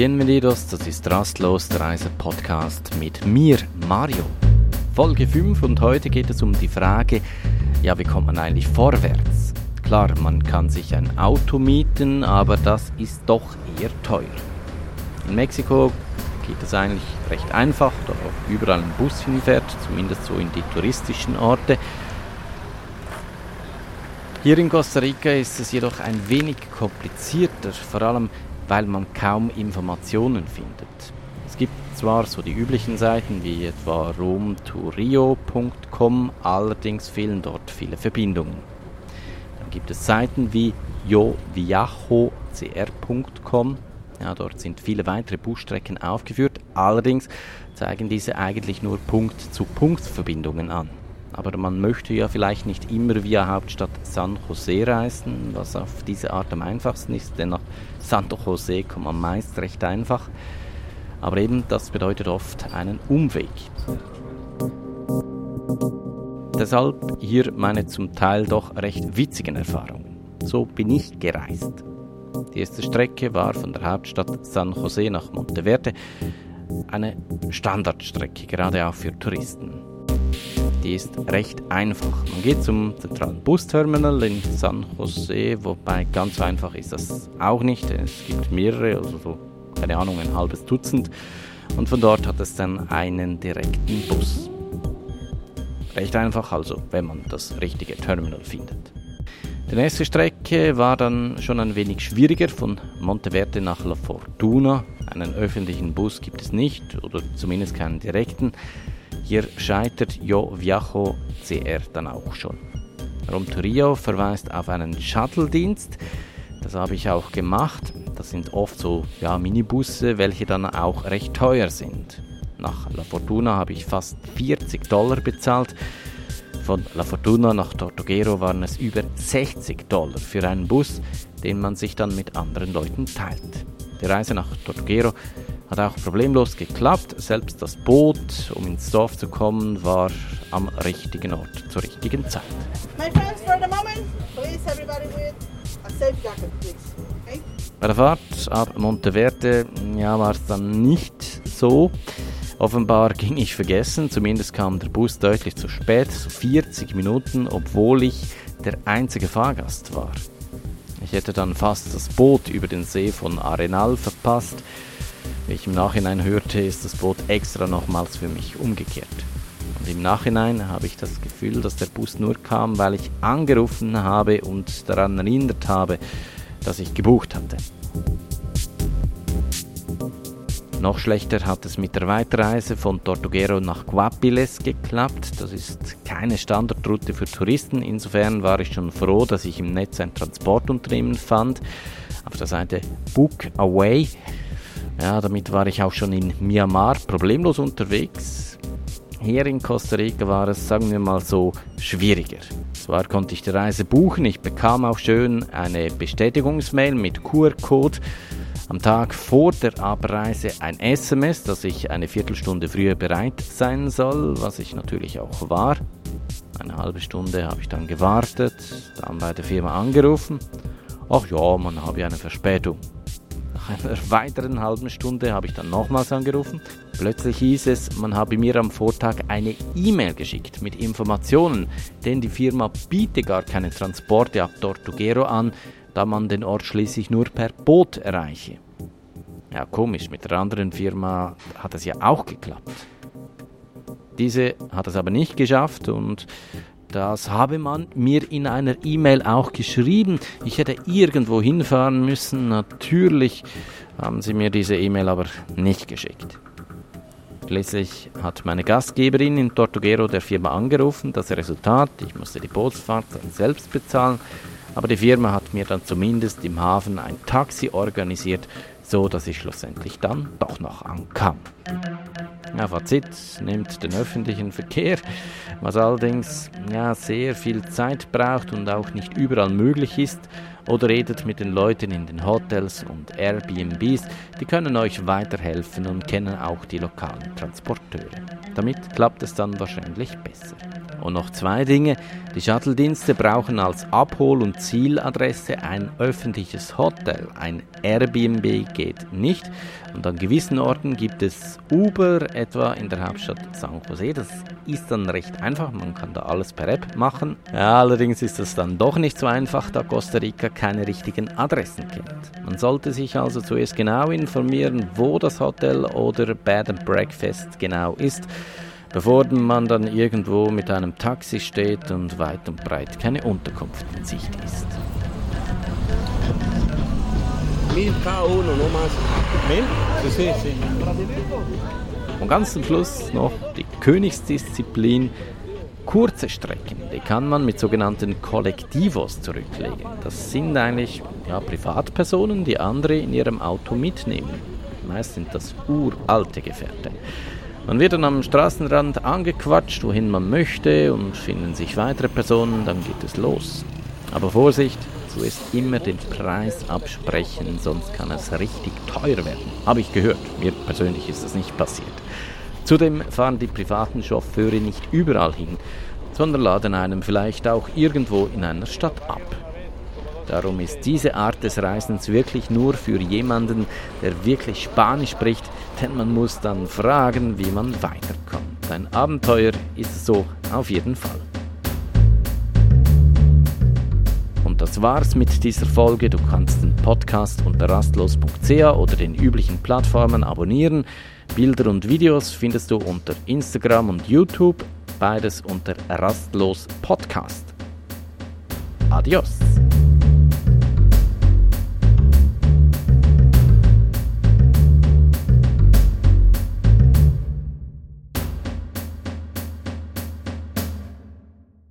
Bienvenidos, das ist Rastlos, der Reise-Podcast mit mir, Mario. Folge 5 und heute geht es um die Frage, ja, wie kommt man eigentlich vorwärts? Klar, man kann sich ein Auto mieten, aber das ist doch eher teuer. In Mexiko geht es eigentlich recht einfach, da überall ein Bus hinfährt, zumindest so in die touristischen Orte. Hier in Costa Rica ist es jedoch ein wenig komplizierter, vor allem weil man kaum Informationen findet. Es gibt zwar so die üblichen Seiten wie etwa romtorio.com, allerdings fehlen dort viele Verbindungen. Dann gibt es Seiten wie yoviajocr.com, ja, dort sind viele weitere Busstrecken aufgeführt, allerdings zeigen diese eigentlich nur Punkt-zu-Punkt-Verbindungen an. Aber man möchte ja vielleicht nicht immer via Hauptstadt San Jose reisen, was auf diese Art am einfachsten ist, denn nach Santo Jose kommt man meist recht einfach. Aber eben, das bedeutet oft einen Umweg. Deshalb hier meine zum Teil doch recht witzigen Erfahrungen. So bin ich gereist. Die erste Strecke war von der Hauptstadt San Jose nach Monteverde eine Standardstrecke, gerade auch für Touristen die ist recht einfach. Man geht zum zentralen Busterminal in San Jose, wobei ganz einfach ist das auch nicht. Es gibt mehrere, also so, keine Ahnung, ein halbes Dutzend. Und von dort hat es dann einen direkten Bus. Recht einfach also, wenn man das richtige Terminal findet. Die nächste Strecke war dann schon ein wenig schwieriger von Monteverde nach La Fortuna. Einen öffentlichen Bus gibt es nicht oder zumindest keinen direkten. Hier scheitert Jo Viajo CR dann auch schon. Romtorio verweist auf einen Shuttle-Dienst. Das habe ich auch gemacht. Das sind oft so ja, Minibusse, welche dann auch recht teuer sind. Nach La Fortuna habe ich fast 40 Dollar bezahlt. Von La Fortuna nach Tortuguero waren es über 60 Dollar für einen Bus, den man sich dann mit anderen Leuten teilt. Die Reise nach Tortuguero hat auch problemlos geklappt. Selbst das Boot, um ins Dorf zu kommen, war am richtigen Ort zur richtigen Zeit. Bei der Fahrt ab Monteverde ja, war es dann nicht so. Offenbar ging ich vergessen, zumindest kam der Bus deutlich zu spät, so 40 Minuten, obwohl ich der einzige Fahrgast war. Ich hätte dann fast das Boot über den See von Arenal verpasst. Wie ich im Nachhinein hörte, ist das Boot extra nochmals für mich umgekehrt. Und im Nachhinein habe ich das Gefühl, dass der Bus nur kam, weil ich angerufen habe und daran erinnert habe, dass ich gebucht hatte. Noch schlechter hat es mit der Weiterreise von Tortuguero nach Guapiles geklappt. Das ist keine Standardroute für Touristen. Insofern war ich schon froh, dass ich im Netz ein Transportunternehmen fand. Auf der Seite Book Away ja, damit war ich auch schon in Myanmar problemlos unterwegs. Hier in Costa Rica war es, sagen wir mal so, schwieriger. Zwar konnte ich die Reise buchen, ich bekam auch schön eine Bestätigungsmail mit QR-Code. Am Tag vor der Abreise ein SMS, dass ich eine Viertelstunde früher bereit sein soll, was ich natürlich auch war. Eine halbe Stunde habe ich dann gewartet, dann bei der Firma angerufen. Ach ja, man habe ja eine Verspätung einer weiteren halben Stunde habe ich dann nochmals angerufen. Plötzlich hieß es, man habe mir am Vortag eine E-Mail geschickt mit Informationen, denn die Firma biete gar keine Transporte ab Tortuguero an, da man den Ort schließlich nur per Boot erreiche. Ja, komisch, mit der anderen Firma hat es ja auch geklappt. Diese hat es aber nicht geschafft und das habe man mir in einer E-Mail auch geschrieben. Ich hätte irgendwo hinfahren müssen. Natürlich haben sie mir diese E-Mail aber nicht geschickt. Schließlich hat meine Gastgeberin in Tortuguero der Firma angerufen. Das Resultat, ich musste die Bootsfahrt dann selbst bezahlen, aber die Firma hat mir dann zumindest im Hafen ein Taxi organisiert, so dass ich schlussendlich dann doch noch ankam. Ja, Fazit, nimmt den öffentlichen Verkehr, was allerdings ja, sehr viel Zeit braucht und auch nicht überall möglich ist, oder redet mit den Leuten in den Hotels und Airbnbs, die können euch weiterhelfen und kennen auch die lokalen Transporteure. Damit klappt es dann wahrscheinlich besser. Und noch zwei Dinge. Die Shuttle-Dienste brauchen als Abhol- und Zieladresse ein öffentliches Hotel. Ein Airbnb geht nicht. Und an gewissen Orten gibt es Uber, etwa in der Hauptstadt San Jose. Das ist dann recht einfach. Man kann da alles per App machen. Ja, allerdings ist das dann doch nicht so einfach, da Costa Rica keine richtigen Adressen kennt. Man sollte sich also zuerst genau informieren, wo das Hotel oder Bed and Breakfast genau ist bevor man dann irgendwo mit einem Taxi steht und weit und breit keine Unterkunft in Sicht ist. Und ganz zum Schluss noch die Königsdisziplin. Kurze Strecken, die kann man mit sogenannten Kollektivos zurücklegen. Das sind eigentlich ja, Privatpersonen, die andere in ihrem Auto mitnehmen. Meist sind das uralte Gefährte. Man wird dann am Straßenrand angequatscht, wohin man möchte und finden sich weitere Personen, dann geht es los. Aber Vorsicht, zuerst immer den Preis absprechen, sonst kann es richtig teuer werden. Habe ich gehört, mir persönlich ist das nicht passiert. Zudem fahren die privaten Chauffeure nicht überall hin, sondern laden einem vielleicht auch irgendwo in einer Stadt ab. Darum ist diese Art des Reisens wirklich nur für jemanden, der wirklich Spanisch spricht, denn man muss dann fragen, wie man weiterkommt. Ein Abenteuer ist so auf jeden Fall. Und das war's mit dieser Folge. Du kannst den Podcast unter rastlos.ch oder den üblichen Plattformen abonnieren. Bilder und Videos findest du unter Instagram und YouTube, beides unter Rastlos Podcast. Adios!